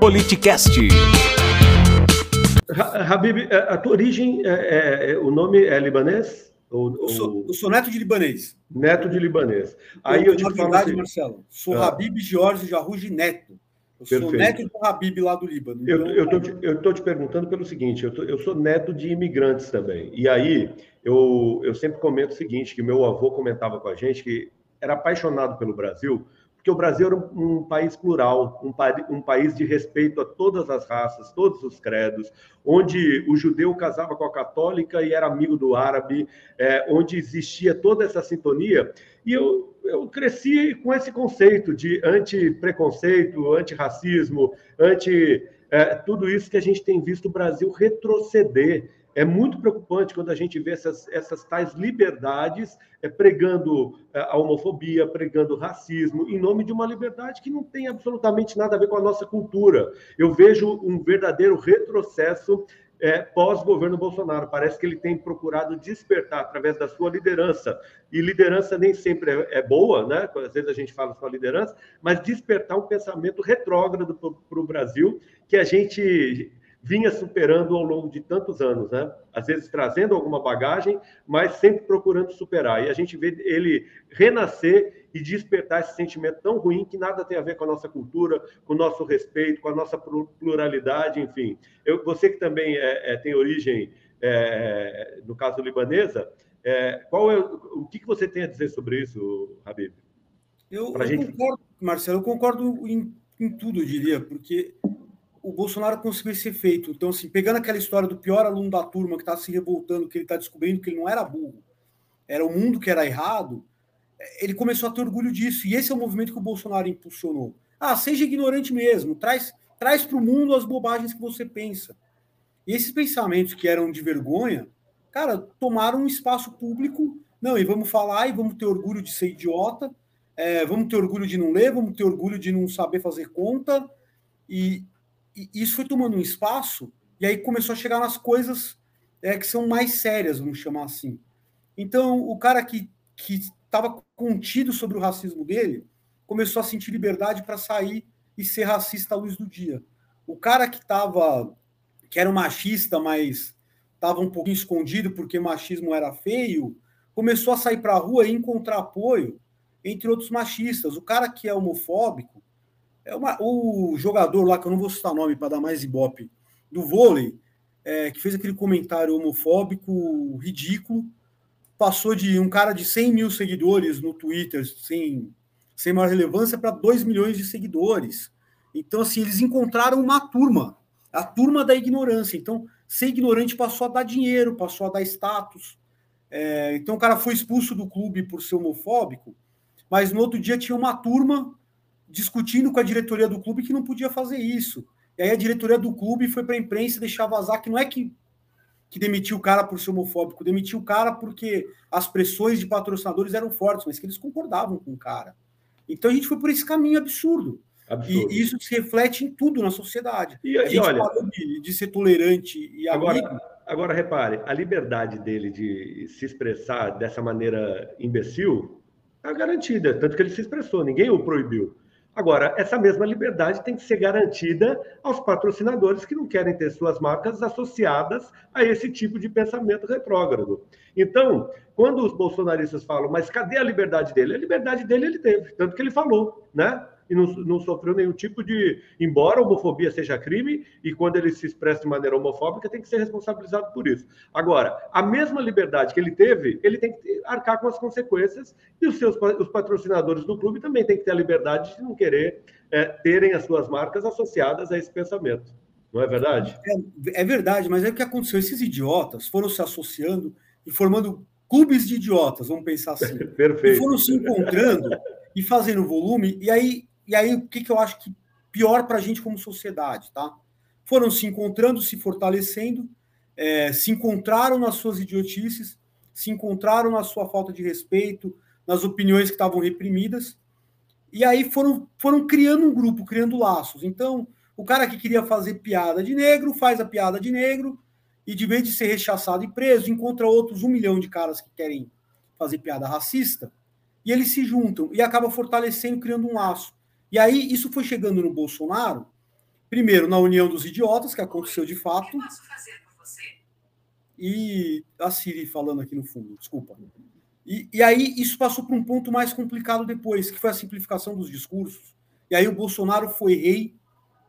Politicast. Habib, é, a tua origem, é, é, o nome é libanês? Ou, eu, sou, eu, sou, neto de libanês. Neto de libanês. Aí eu, eu te falo verdade, assim, Marcelo, sou ah. Habib Jorge Jarruji Neto. Eu Perfeito. sou neto do Habib lá do Líbano. Então, eu estou te, eu tô te perguntando pelo seguinte: eu, tô, eu sou neto de imigrantes também. E aí eu, eu sempre comento o seguinte: que meu avô comentava com a gente que era apaixonado pelo Brasil, porque o Brasil era um, país plural, um, um, país de respeito a todas as raças, todos os credos, onde o judeu casava com a católica e era amigo do árabe, é, onde existia toda essa sintonia. E eu, eu cresci com esse conceito de anti-preconceito, anti-racismo, anti. É, tudo isso que a gente tem visto o Brasil retroceder é muito preocupante quando a gente vê essas, essas tais liberdades é, pregando é, a homofobia, pregando racismo, em nome de uma liberdade que não tem absolutamente nada a ver com a nossa cultura. Eu vejo um verdadeiro retrocesso é, pós-governo Bolsonaro. Parece que ele tem procurado despertar através da sua liderança. E liderança nem sempre é, é boa, né? Às vezes a gente fala sua liderança, mas despertar um pensamento retrógrado para o Brasil que a gente vinha superando ao longo de tantos anos, né? Às vezes trazendo alguma bagagem, mas sempre procurando superar. E a gente vê ele renascer e despertar esse sentimento tão ruim que nada tem a ver com a nossa cultura, com o nosso respeito, com a nossa pluralidade, enfim. Eu, você que também é, é, tem origem, é, no caso libanesa, é, qual é o que, que você tem a dizer sobre isso, Habib? Eu, eu gente... concordo, Marcelo, eu concordo em, em tudo, eu diria, porque o Bolsonaro conseguiu esse efeito. Então, assim, pegando aquela história do pior aluno da turma que está se revoltando, que ele está descobrindo que ele não era burro, era o mundo que era errado, ele começou a ter orgulho disso. E esse é o movimento que o Bolsonaro impulsionou. Ah, seja ignorante mesmo, traz, traz para o mundo as bobagens que você pensa. E esses pensamentos que eram de vergonha, cara, tomaram um espaço público. Não, e vamos falar e vamos ter orgulho de ser idiota, é, vamos ter orgulho de não ler, vamos ter orgulho de não saber fazer conta. E, e isso foi tomando um espaço, e aí começou a chegar nas coisas é, que são mais sérias, vamos chamar assim. Então, o cara que estava contido sobre o racismo dele começou a sentir liberdade para sair e ser racista à luz do dia. O cara que estava, que era um machista, mas estava um pouquinho escondido porque machismo era feio, começou a sair para a rua e encontrar apoio entre outros machistas. O cara que é homofóbico é uma, o jogador lá, que eu não vou citar nome para dar mais ibope, do vôlei, é, que fez aquele comentário homofóbico ridículo, passou de um cara de 100 mil seguidores no Twitter, sem, sem maior relevância, para 2 milhões de seguidores. Então, assim, eles encontraram uma turma, a turma da ignorância. Então, ser ignorante passou a dar dinheiro, passou a dar status. É, então, o cara foi expulso do clube por ser homofóbico, mas no outro dia tinha uma turma discutindo com a diretoria do clube que não podia fazer isso. E aí a diretoria do clube foi para a imprensa deixar vazar que não é que, que demitiu o cara por ser homofóbico, demitiu o cara porque as pressões de patrocinadores eram fortes, mas que eles concordavam com o cara. Então a gente foi por esse caminho absurdo. absurdo. E isso se reflete em tudo na sociedade. E, a gente e olha, de, de, ser tolerante e agora, amigo. Agora, repare, a liberdade dele de se expressar dessa maneira imbecil está garantida, tanto que ele se expressou, ninguém o proibiu. Agora, essa mesma liberdade tem que ser garantida aos patrocinadores que não querem ter suas marcas associadas a esse tipo de pensamento retrógrado. Então, quando os bolsonaristas falam, mas cadê a liberdade dele? A liberdade dele ele teve, tanto que ele falou, né? E não, não sofreu nenhum tipo de. Embora a homofobia seja crime, e quando ele se expressa de maneira homofóbica, tem que ser responsabilizado por isso. Agora, a mesma liberdade que ele teve, ele tem que arcar com as consequências, e os seus os patrocinadores do clube também têm que ter a liberdade de não querer é, terem as suas marcas associadas a esse pensamento. Não é verdade? É, é verdade, mas é o que aconteceu. Esses idiotas foram se associando e formando clubes de idiotas, vamos pensar assim. Perfeito. E foram se encontrando e fazendo volume, e aí e aí, o que, que eu acho que pior para a gente como sociedade, tá? Foram se encontrando, se fortalecendo, é, se encontraram nas suas idiotices, se encontraram na sua falta de respeito, nas opiniões que estavam reprimidas, e aí foram, foram criando um grupo, criando laços. Então, o cara que queria fazer piada de negro faz a piada de negro, e de vez de ser rechaçado e preso, encontra outros um milhão de caras que querem fazer piada racista, e eles se juntam e acaba fortalecendo, criando um laço. E aí isso foi chegando no Bolsonaro Primeiro, na União dos Idiotas, que aconteceu de fato. E a Siri falando aqui no fundo, desculpa. E, e aí isso passou para um ponto mais complicado depois, que foi a simplificação dos discursos. E aí o Bolsonaro foi rei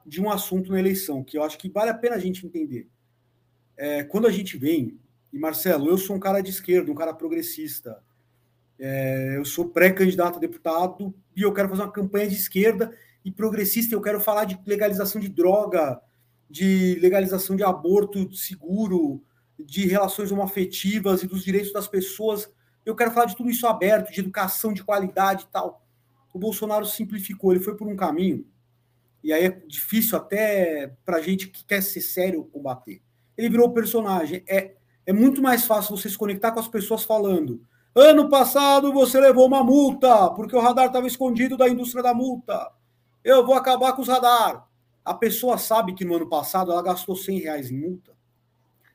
de um assunto na eleição, que eu acho que vale a pena a gente entender. É, quando a gente vem, e Marcelo, eu sou um cara de esquerda, um cara progressista, é, eu sou pré-candidato a deputado e eu quero fazer uma campanha de esquerda e progressista, eu quero falar de legalização de droga, de legalização de aborto seguro, de relações homoafetivas e dos direitos das pessoas. Eu quero falar de tudo isso aberto, de educação de qualidade e tal. O Bolsonaro simplificou, ele foi por um caminho, e aí é difícil até para gente que quer ser sério combater. Ele virou personagem. É, é muito mais fácil você se conectar com as pessoas falando. Ano passado você levou uma multa, porque o radar estava escondido da indústria da multa. Eu vou acabar com os radar. A pessoa sabe que no ano passado ela gastou 100 reais em multa.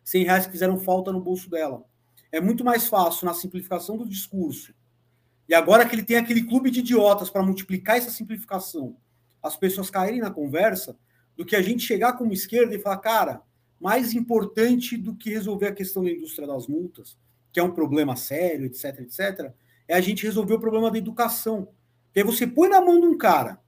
100 reais que fizeram falta no bolso dela. É muito mais fácil na simplificação do discurso. E agora que ele tem aquele clube de idiotas para multiplicar essa simplificação, as pessoas caírem na conversa, do que a gente chegar como esquerda e falar, cara, mais importante do que resolver a questão da indústria das multas, que é um problema sério, etc, etc, é a gente resolver o problema da educação. Que aí você põe na mão de um cara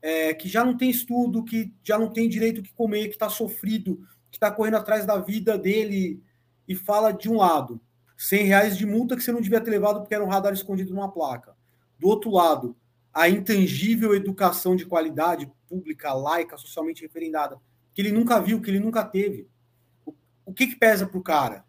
é, que já não tem estudo, que já não tem direito que comer, que está sofrido, que está correndo atrás da vida dele e fala de um lado, 100 reais de multa que você não devia ter levado porque era um radar escondido numa placa. Do outro lado, a intangível educação de qualidade pública, laica, socialmente referendada, que ele nunca viu, que ele nunca teve. O, o que, que pesa para o cara?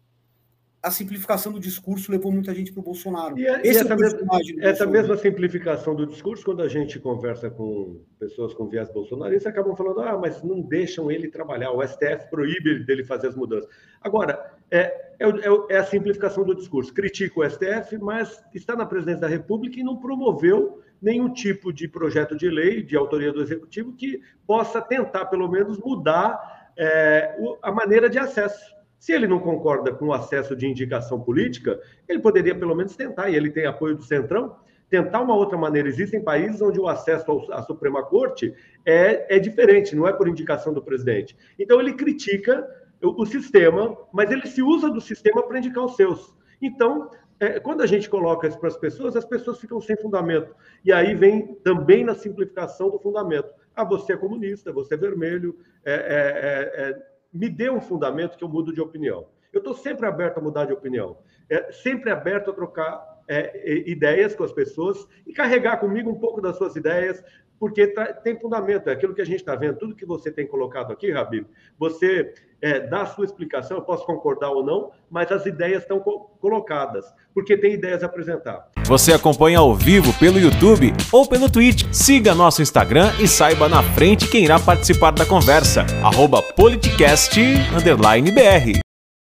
A simplificação do discurso levou muita gente para o Bolsonaro. E, é, Esse e essa, é mesma, essa mesma simplificação do discurso, quando a gente conversa com pessoas com viés bolsonaristas, acabam falando: ah, mas não deixam ele trabalhar, o STF proíbe dele fazer as mudanças. Agora, é, é, é, é a simplificação do discurso. Critica o STF, mas está na presidência da República e não promoveu nenhum tipo de projeto de lei de autoria do Executivo que possa tentar, pelo menos, mudar é, a maneira de acesso se ele não concorda com o acesso de indicação política, ele poderia pelo menos tentar, e ele tem apoio do Centrão, tentar uma outra maneira. Existem países onde o acesso à Suprema Corte é, é diferente, não é por indicação do presidente. Então ele critica o, o sistema, mas ele se usa do sistema para indicar os seus. Então, é, quando a gente coloca isso para as pessoas, as pessoas ficam sem fundamento. E aí vem também na simplificação do fundamento. Ah, você é comunista, você é vermelho, é, é, é, é me dê um fundamento que eu mudo de opinião. Eu estou sempre aberto a mudar de opinião, é, sempre aberto a trocar é, ideias com as pessoas e carregar comigo um pouco das suas ideias, porque tem fundamento, é aquilo que a gente está vendo, tudo que você tem colocado aqui, Rabi, você é, dá a sua explicação, eu posso concordar ou não, mas as ideias estão co colocadas, porque tem ideias a apresentar. Você acompanha ao vivo pelo YouTube ou pelo Twitch. Siga nosso Instagram e saiba na frente quem irá participar da conversa. Arroba politicast_br